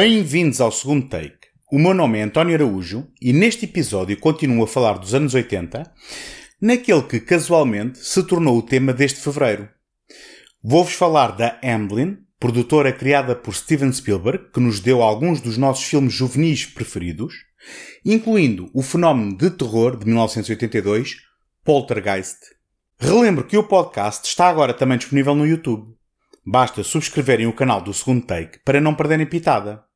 Bem-vindos ao segundo take. O meu nome é António Araújo e neste episódio continuo a falar dos anos 80, naquele que casualmente se tornou o tema deste fevereiro. Vou-vos falar da Amblin, produtora criada por Steven Spielberg, que nos deu alguns dos nossos filmes juvenis preferidos, incluindo o fenómeno de terror de 1982, Poltergeist. Relembro que o podcast está agora também disponível no YouTube. Basta subscreverem o canal do segundo take para não perderem pitada.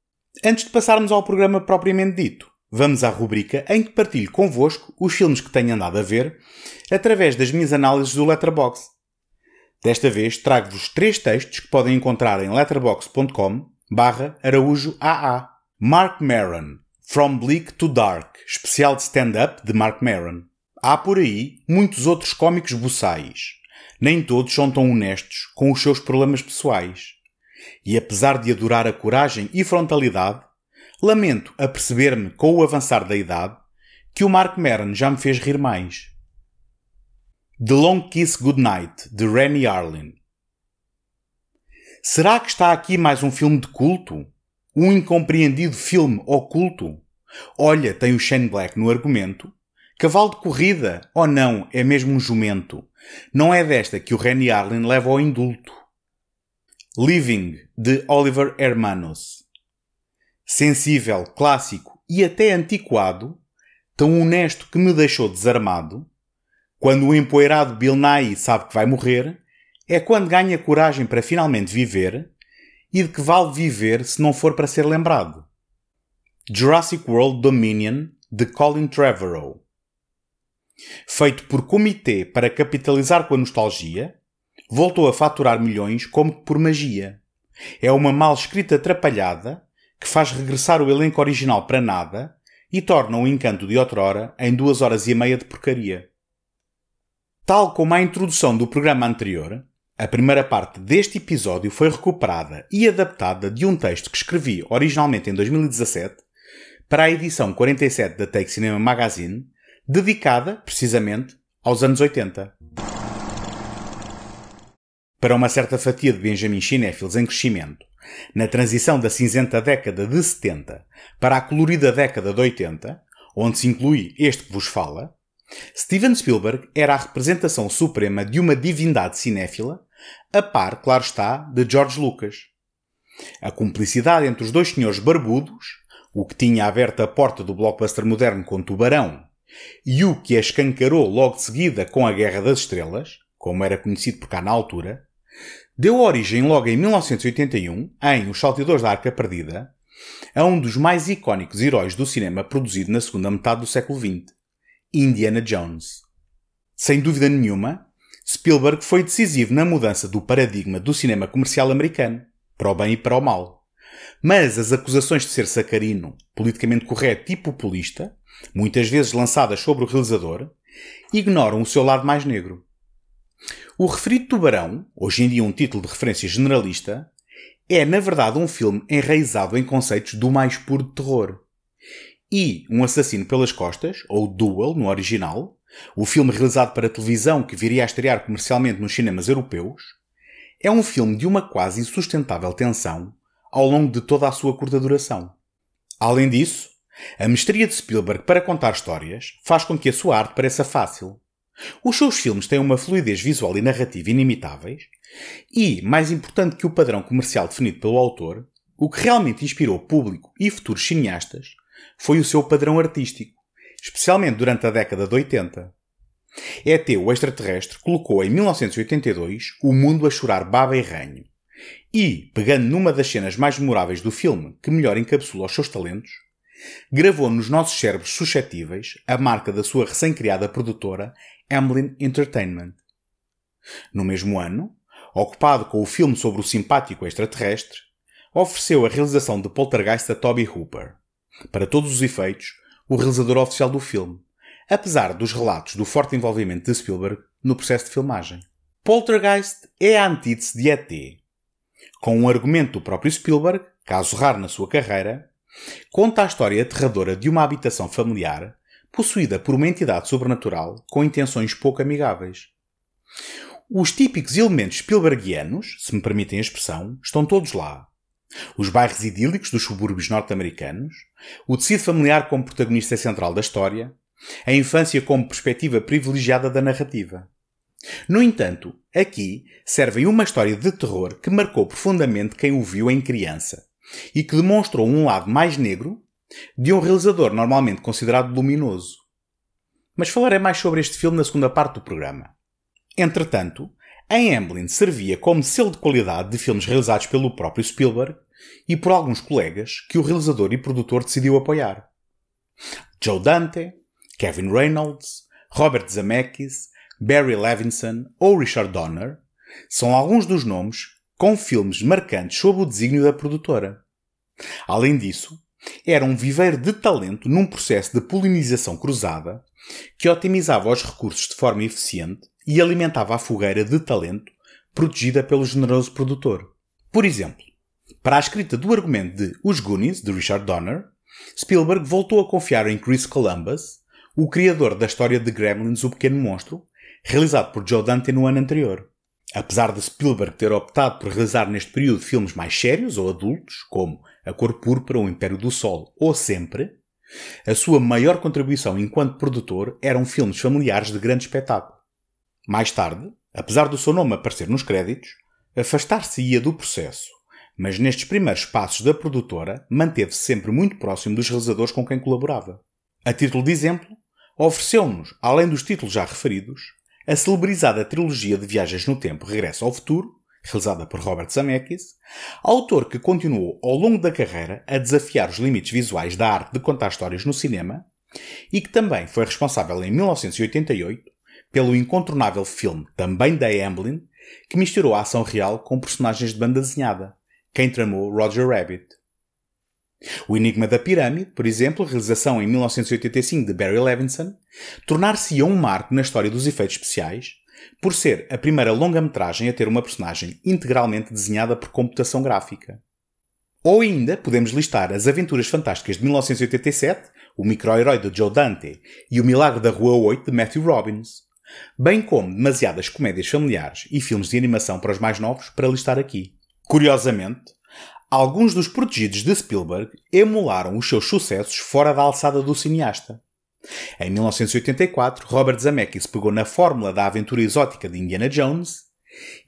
Antes de passarmos ao programa propriamente dito, vamos à rubrica em que partilho convosco os filmes que tenho andado a ver através das minhas análises do Letterboxd. Desta vez trago-vos três textos que podem encontrar em letterboxd.com barra araújo AA. Mark Maron, From Bleak to Dark, especial de stand-up de Mark Maron. Há por aí muitos outros cómicos buçais. Nem todos são tão honestos com os seus problemas pessoais. E apesar de adorar a coragem e frontalidade, lamento a perceber-me com o avançar da idade que o Mark Maron já me fez rir mais. The Long Kiss Goodnight, de Rennie Arlen. Será que está aqui mais um filme de culto? Um incompreendido filme oculto? Olha, tem o Shane Black no argumento. Cavalo de corrida, ou não, é mesmo um jumento. Não é desta que o Rennie Arlen leva ao indulto. Living, de Oliver Hermanos. Sensível, clássico e até antiquado, tão honesto que me deixou desarmado, quando o empoeirado Bill Nye sabe que vai morrer, é quando ganha coragem para finalmente viver, e de que vale viver se não for para ser lembrado. Jurassic World Dominion, de Colin Trevorrow. Feito por comitê para capitalizar com a nostalgia, voltou a faturar milhões como por magia. É uma mal escrita atrapalhada que faz regressar o elenco original para nada e torna o encanto de outrora em duas horas e meia de porcaria. Tal como a introdução do programa anterior, a primeira parte deste episódio foi recuperada e adaptada de um texto que escrevi originalmente em 2017 para a edição 47 da Take Cinema Magazine, dedicada, precisamente, aos anos 80. Para uma certa fatia de Benjamin cinéfilos em crescimento, na transição da cinzenta década de 70 para a colorida década de 80, onde se inclui este que vos fala, Steven Spielberg era a representação suprema de uma divindade cinéfila, a par, claro está, de George Lucas. A cumplicidade entre os dois senhores barbudos, o que tinha aberto a porta do blockbuster moderno com Tubarão, e o que a escancarou logo de seguida com a Guerra das Estrelas, como era conhecido por cá na altura, deu origem logo em 1981, em Os Salteadores da Arca Perdida, a um dos mais icónicos heróis do cinema produzido na segunda metade do século XX. Indiana Jones. Sem dúvida nenhuma, Spielberg foi decisivo na mudança do paradigma do cinema comercial americano, para o bem e para o mal. Mas as acusações de ser sacarino, politicamente correto e populista, muitas vezes lançadas sobre o realizador, ignoram o seu lado mais negro. O referido Tubarão, hoje em dia um título de referência generalista, é na verdade um filme enraizado em conceitos do mais puro terror e Um Assassino pelas Costas, ou Duel no original, o filme realizado para televisão que viria a estrear comercialmente nos cinemas europeus, é um filme de uma quase insustentável tensão ao longo de toda a sua curta duração. Além disso, a mestria de Spielberg para contar histórias faz com que a sua arte pareça fácil. Os seus filmes têm uma fluidez visual e narrativa inimitáveis e, mais importante que o padrão comercial definido pelo autor, o que realmente inspirou público e futuros cineastas foi o seu padrão artístico, especialmente durante a década de 80. ET, o extraterrestre, colocou em 1982 o mundo a chorar baba e ranho. E, pegando numa das cenas mais memoráveis do filme, que melhor encapsula os seus talentos, gravou nos nossos cérebros suscetíveis a marca da sua recém-criada produtora Amblin Entertainment. No mesmo ano, ocupado com o filme sobre o simpático extraterrestre, ofereceu a realização de Poltergeist a Toby Hooper para todos os efeitos, o realizador oficial do filme, apesar dos relatos do forte envolvimento de Spielberg no processo de filmagem. Poltergeist é a antítese de ET. Com um argumento do próprio Spielberg, caso raro na sua carreira, conta a história aterradora de uma habitação familiar possuída por uma entidade sobrenatural com intenções pouco amigáveis. Os típicos elementos Spielbergianos, se me permitem a expressão, estão todos lá. os bairros idílicos dos subúrbios norte-americanos, o tecido familiar como protagonista central da história, a infância como perspectiva privilegiada da narrativa. No entanto, aqui servem uma história de terror que marcou profundamente quem o viu em criança e que demonstrou um lado mais negro de um realizador normalmente considerado luminoso. Mas falarei mais sobre este filme na segunda parte do programa. Entretanto, a Amblin servia como selo de qualidade de filmes realizados pelo próprio Spielberg e por alguns colegas que o realizador e produtor decidiu apoiar. Joe Dante, Kevin Reynolds, Robert Zemeckis, Barry Levinson ou Richard Donner são alguns dos nomes com filmes marcantes sob o desígnio da produtora. Além disso, era um viveiro de talento num processo de polinização cruzada que otimizava os recursos de forma eficiente e alimentava a fogueira de talento protegida pelo generoso produtor. Por exemplo, para a escrita do argumento de Os Goonies, de Richard Donner, Spielberg voltou a confiar em Chris Columbus, o criador da história de Gremlins, o Pequeno Monstro, realizado por Joe Dante no ano anterior. Apesar de Spielberg ter optado por realizar neste período filmes mais sérios ou adultos, como A Cor Púrpura, O Império do Sol ou Sempre, a sua maior contribuição enquanto produtor eram filmes familiares de grande espetáculo. Mais tarde, apesar do seu nome aparecer nos créditos, afastar-se-ia do processo, mas nestes primeiros passos da produtora manteve-se sempre muito próximo dos realizadores com quem colaborava. A título de exemplo, ofereceu-nos, além dos títulos já referidos, a celebrizada trilogia de Viagens no Tempo Regresso ao Futuro, realizada por Robert Zemeckis, autor que continuou ao longo da carreira a desafiar os limites visuais da arte de contar histórias no cinema e que também foi responsável em 1988 pelo incontornável filme também da Amblin que misturou a ação real com personagens de banda desenhada, quem tramou Roger Rabbit. O Enigma da Pirâmide, por exemplo, realização em 1985 de Barry Levinson, tornar-se-ia um marco na história dos efeitos especiais, por ser a primeira longa-metragem a ter uma personagem integralmente desenhada por computação gráfica. Ou ainda podemos listar As Aventuras Fantásticas de 1987, O Micro-Herói de Joe Dante e O Milagre da Rua 8 de Matthew Robbins, bem como demasiadas comédias familiares e filmes de animação para os mais novos para listar aqui. Curiosamente, alguns dos protegidos de Spielberg emularam os seus sucessos fora da alçada do cineasta. Em 1984, Robert Zemeckis pegou na fórmula da aventura exótica de Indiana Jones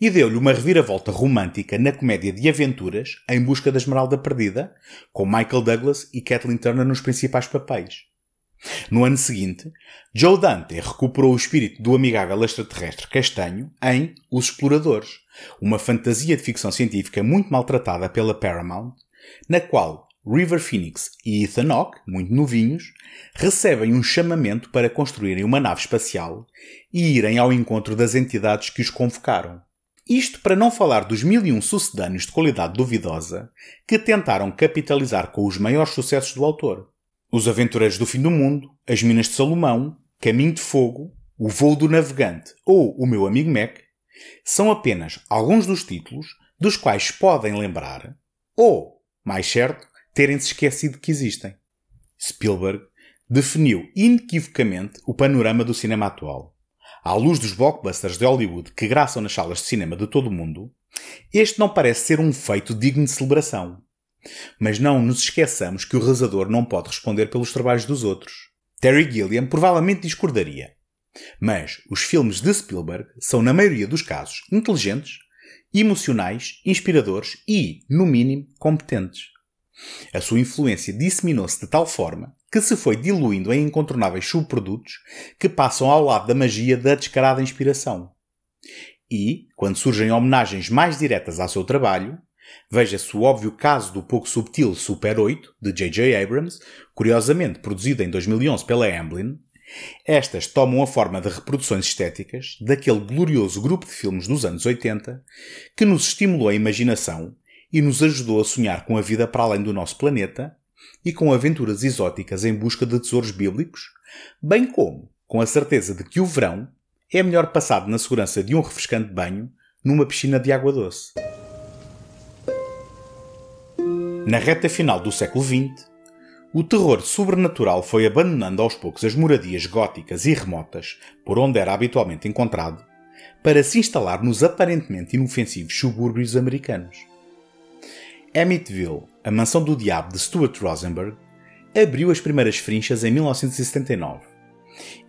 e deu-lhe uma reviravolta romântica na comédia de aventuras Em Busca da Esmeralda Perdida, com Michael Douglas e Kathleen Turner nos principais papéis. No ano seguinte, Joe Dante recuperou o espírito do amigável extraterrestre castanho em Os Exploradores, uma fantasia de ficção científica muito maltratada pela Paramount, na qual River Phoenix e Ethan Hawke, muito novinhos, recebem um chamamento para construírem uma nave espacial e irem ao encontro das entidades que os convocaram. Isto para não falar dos mil e um sucedâneos de qualidade duvidosa que tentaram capitalizar com os maiores sucessos do autor. Os Aventureiros do Fim do Mundo, As Minas de Salomão, Caminho de Fogo, O Voo do Navegante ou O Meu Amigo Mac são apenas alguns dos títulos dos quais podem lembrar, ou, mais certo, terem-se esquecido que existem. Spielberg definiu inequivocamente o panorama do cinema atual. À luz dos blockbusters de Hollywood que graçam nas salas de cinema de todo o mundo, este não parece ser um feito digno de celebração. Mas não nos esqueçamos que o realizador não pode responder pelos trabalhos dos outros. Terry Gilliam provavelmente discordaria. Mas os filmes de Spielberg são, na maioria dos casos, inteligentes, emocionais, inspiradores e, no mínimo, competentes. A sua influência disseminou-se de tal forma que se foi diluindo em incontornáveis subprodutos que passam ao lado da magia da descarada inspiração. E, quando surgem homenagens mais diretas ao seu trabalho, Veja-se o óbvio caso do pouco subtil Super 8, de J.J. Abrams, curiosamente produzido em 2011 pela Amblin. Estas tomam a forma de reproduções estéticas daquele glorioso grupo de filmes dos anos 80 que nos estimulou a imaginação e nos ajudou a sonhar com a vida para além do nosso planeta e com aventuras exóticas em busca de tesouros bíblicos, bem como com a certeza de que o verão é melhor passado na segurança de um refrescante banho numa piscina de água doce. Na reta final do século XX, o terror sobrenatural foi abandonando aos poucos as moradias góticas e remotas por onde era habitualmente encontrado, para se instalar nos aparentemente inofensivos subúrbios americanos. Amityville, a mansão do diabo de Stuart Rosenberg, abriu as primeiras frinchas em 1979.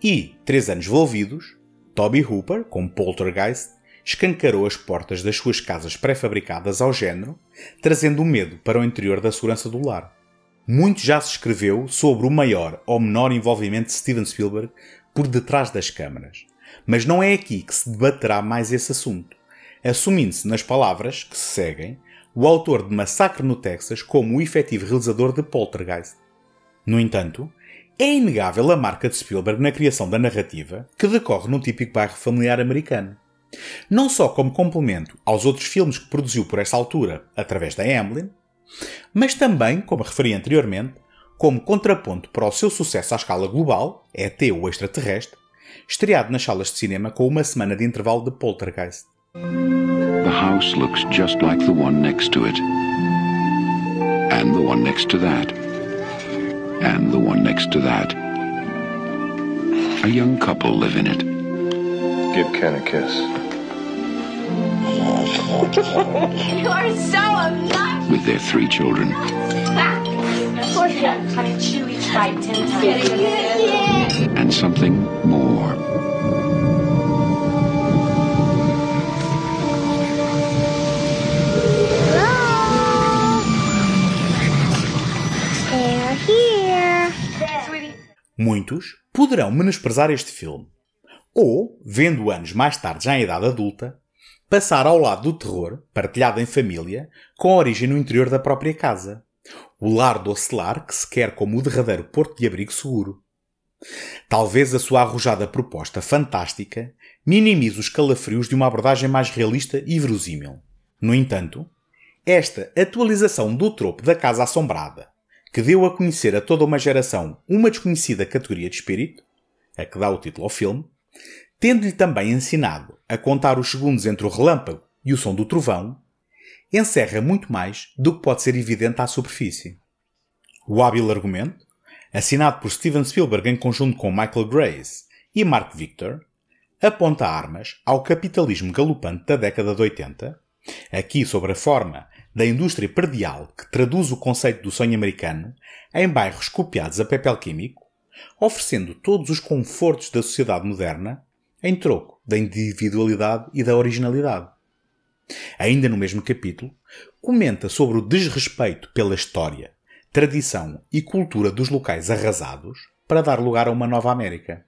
E, três anos envolvidos, Toby Hooper, como Poltergeist, escancarou as portas das suas casas pré-fabricadas ao género, trazendo o medo para o interior da segurança do lar. Muito já se escreveu sobre o maior ou menor envolvimento de Steven Spielberg por detrás das câmaras, mas não é aqui que se debaterá mais esse assunto, assumindo-se nas palavras que se seguem o autor de Massacre no Texas como o efetivo realizador de Poltergeist. No entanto, é inegável a marca de Spielberg na criação da narrativa que decorre num típico bairro familiar americano. Não só como complemento aos outros filmes que produziu por essa altura através da Emblem, mas também, como referi anteriormente, como contraponto para o seu sucesso à escala global, ET o extraterrestre, estreado nas salas de cinema com uma semana de intervalo de Poltergeist. The house looks just like the one next to it. And the one next to that. And the one next to that. A young couple live in it. Give Ken a kiss. You are so obnoxious. With their three children. Honey, chew each bite ten times. And something Muitos poderão menosprezar este filme, ou, vendo anos mais tarde já em idade adulta, passar ao lado do terror, partilhado em família, com origem no interior da própria casa. O lar do ocelar que se quer como o derradeiro porto de abrigo seguro. Talvez a sua arrojada proposta fantástica minimize os calafrios de uma abordagem mais realista e verosímil. No entanto, esta atualização do tropo da casa assombrada, que deu a conhecer a toda uma geração uma desconhecida categoria de espírito, a que dá o título ao filme, tendo-lhe também ensinado a contar os segundos entre o relâmpago e o som do trovão, encerra muito mais do que pode ser evidente à superfície. O hábil argumento, assinado por Steven Spielberg em conjunto com Michael Grace e Mark Victor, aponta armas ao capitalismo galopante da década de 80, aqui sobre a forma da indústria predial que traduz o conceito do sonho americano em bairros copiados a papel químico, oferecendo todos os confortos da sociedade moderna em troco da individualidade e da originalidade. Ainda no mesmo capítulo, comenta sobre o desrespeito pela história, tradição e cultura dos locais arrasados para dar lugar a uma nova América.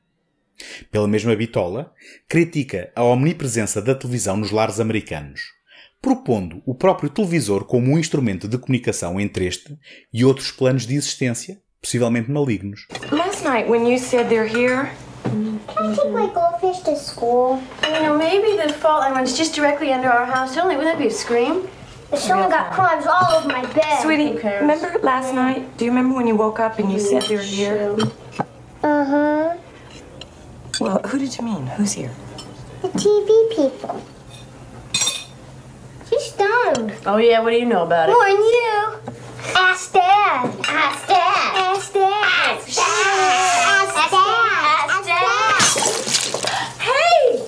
Pela mesma bitola, critica a omnipresença da televisão nos lares americanos, propondo o próprio televisor como um instrumento de comunicação entre este e outros planos de existência, possivelmente malignos. Last night when you said they're here, Can I take my goldfish to school? You know, maybe the fault line was just directly under our house only. Wouldn't that be a scream? Someone got crumbs all over my bed. sweetie, remember last night? Do you remember when you woke up and you said they were here? Uh huh. Well, who did you mean? Who's here? The TV people. She's stoned. Oh, yeah, what do you know about it? More than you. Ask Dad. Ask Dad. Ask Dad. Ask Dad. Ask Dad. Ask Dad. Hey!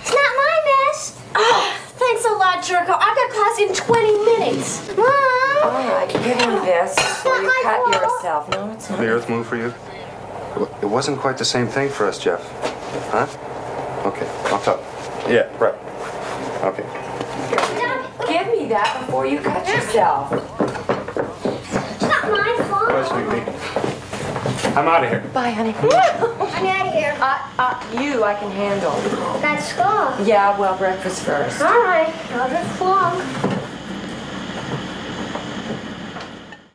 It's not my mess. Thanks a lot, Jerko. I've got class in 20 minutes. Mom. All right, give me this before you my cut fault. yourself. No, it's not. The earth move for you? It wasn't quite the same thing for us, Jeff. Huh? Okay, I'll talk. Yeah, right. Okay. Me that before you cut yourself. It's not my fault. I'm out of here. Bye, honey. I'm out of here. Uh, uh, you I can handle. That's school. Yeah, well, breakfast first. All right. I'll just flunk.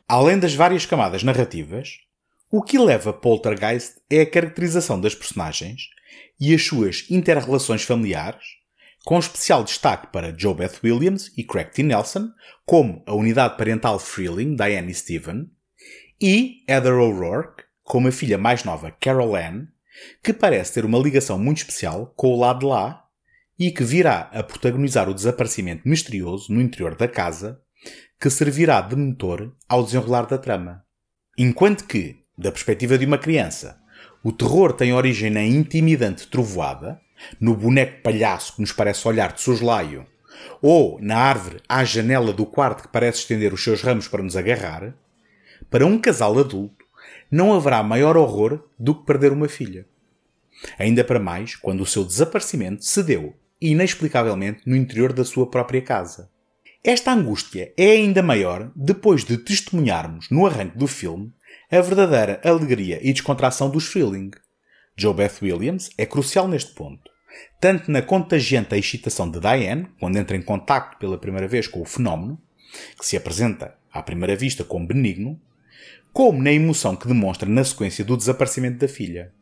Além das várias camadas narrativas, o que leva Poltergeist é a caracterização das personagens e as suas interrelações familiares, com especial destaque para Joe Beth Williams e Craig T. Nelson, como a unidade parental Freeling, Diane e Steven, e Heather O'Rourke, como a filha mais nova Carol Ann, que parece ter uma ligação muito especial com o lado de lá e que virá a protagonizar o desaparecimento misterioso no interior da casa que servirá de motor ao desenrolar da trama. Enquanto que, da perspectiva de uma criança, o terror tem origem na intimidante trovoada, no boneco palhaço que nos parece olhar de soslaio ou na árvore à janela do quarto que parece estender os seus ramos para nos agarrar, para um casal adulto não haverá maior horror do que perder uma filha. Ainda para mais quando o seu desaparecimento se deu, inexplicavelmente, no interior da sua própria casa. Esta angústia é ainda maior depois de testemunharmos, no arranque do filme, a verdadeira alegria e descontração dos Feeling. Joe Beth Williams é crucial neste ponto, tanto na contagiante excitação de Diane, quando entra em contacto pela primeira vez com o fenómeno, que se apresenta à primeira vista como benigno, como na emoção que demonstra na sequência do desaparecimento da filha.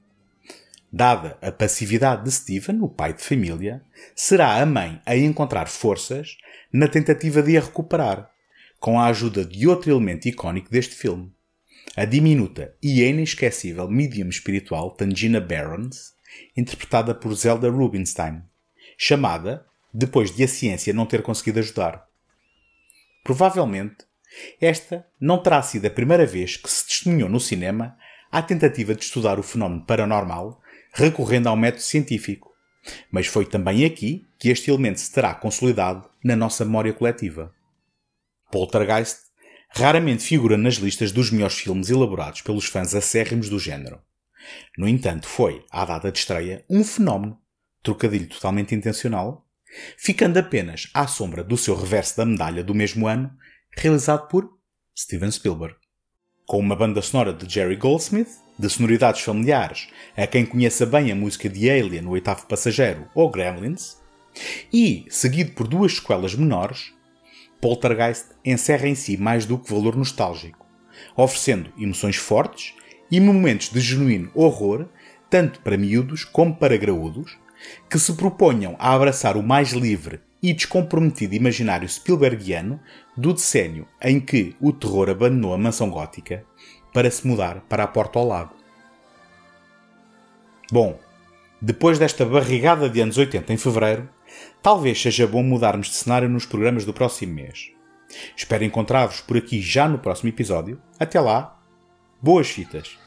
Dada a passividade de Stephen, o pai de família, será a mãe a encontrar forças na tentativa de a recuperar, com a ajuda de outro elemento icónico deste filme, a diminuta e inesquecível medium espiritual Tangina Barons, interpretada por Zelda Rubinstein, chamada depois de a ciência não ter conseguido ajudar. Provavelmente, esta não terá sido a primeira vez que se testemunhou no cinema a tentativa de estudar o fenómeno paranormal recorrendo ao método científico, mas foi também aqui que este elemento se terá consolidado na nossa memória coletiva. Poltergeist raramente figura nas listas dos melhores filmes elaborados pelos fãs acérrimos do género. No entanto, foi, à data de estreia, um fenómeno, trocadilho totalmente intencional, ficando apenas à sombra do seu reverso da medalha do mesmo ano, realizado por Steven Spielberg. Com uma banda sonora de Jerry Goldsmith, de sonoridades familiares a quem conheça bem a música de Alien, o oitavo passageiro ou Gremlins, e seguido por duas sequelas menores, Poltergeist encerra em si mais do que valor nostálgico, oferecendo emoções fortes e momentos de genuíno horror, tanto para miúdos como para graúdos, que se proponham a abraçar o mais livre e descomprometido imaginário Spielbergiano do decênio em que o terror abandonou a mansão gótica para se mudar para a porta ao lado. Bom, depois desta barrigada de anos 80 em fevereiro, talvez seja bom mudarmos de cenário nos programas do próximo mês. Espero encontrar-vos por aqui já no próximo episódio. Até lá, boas fitas!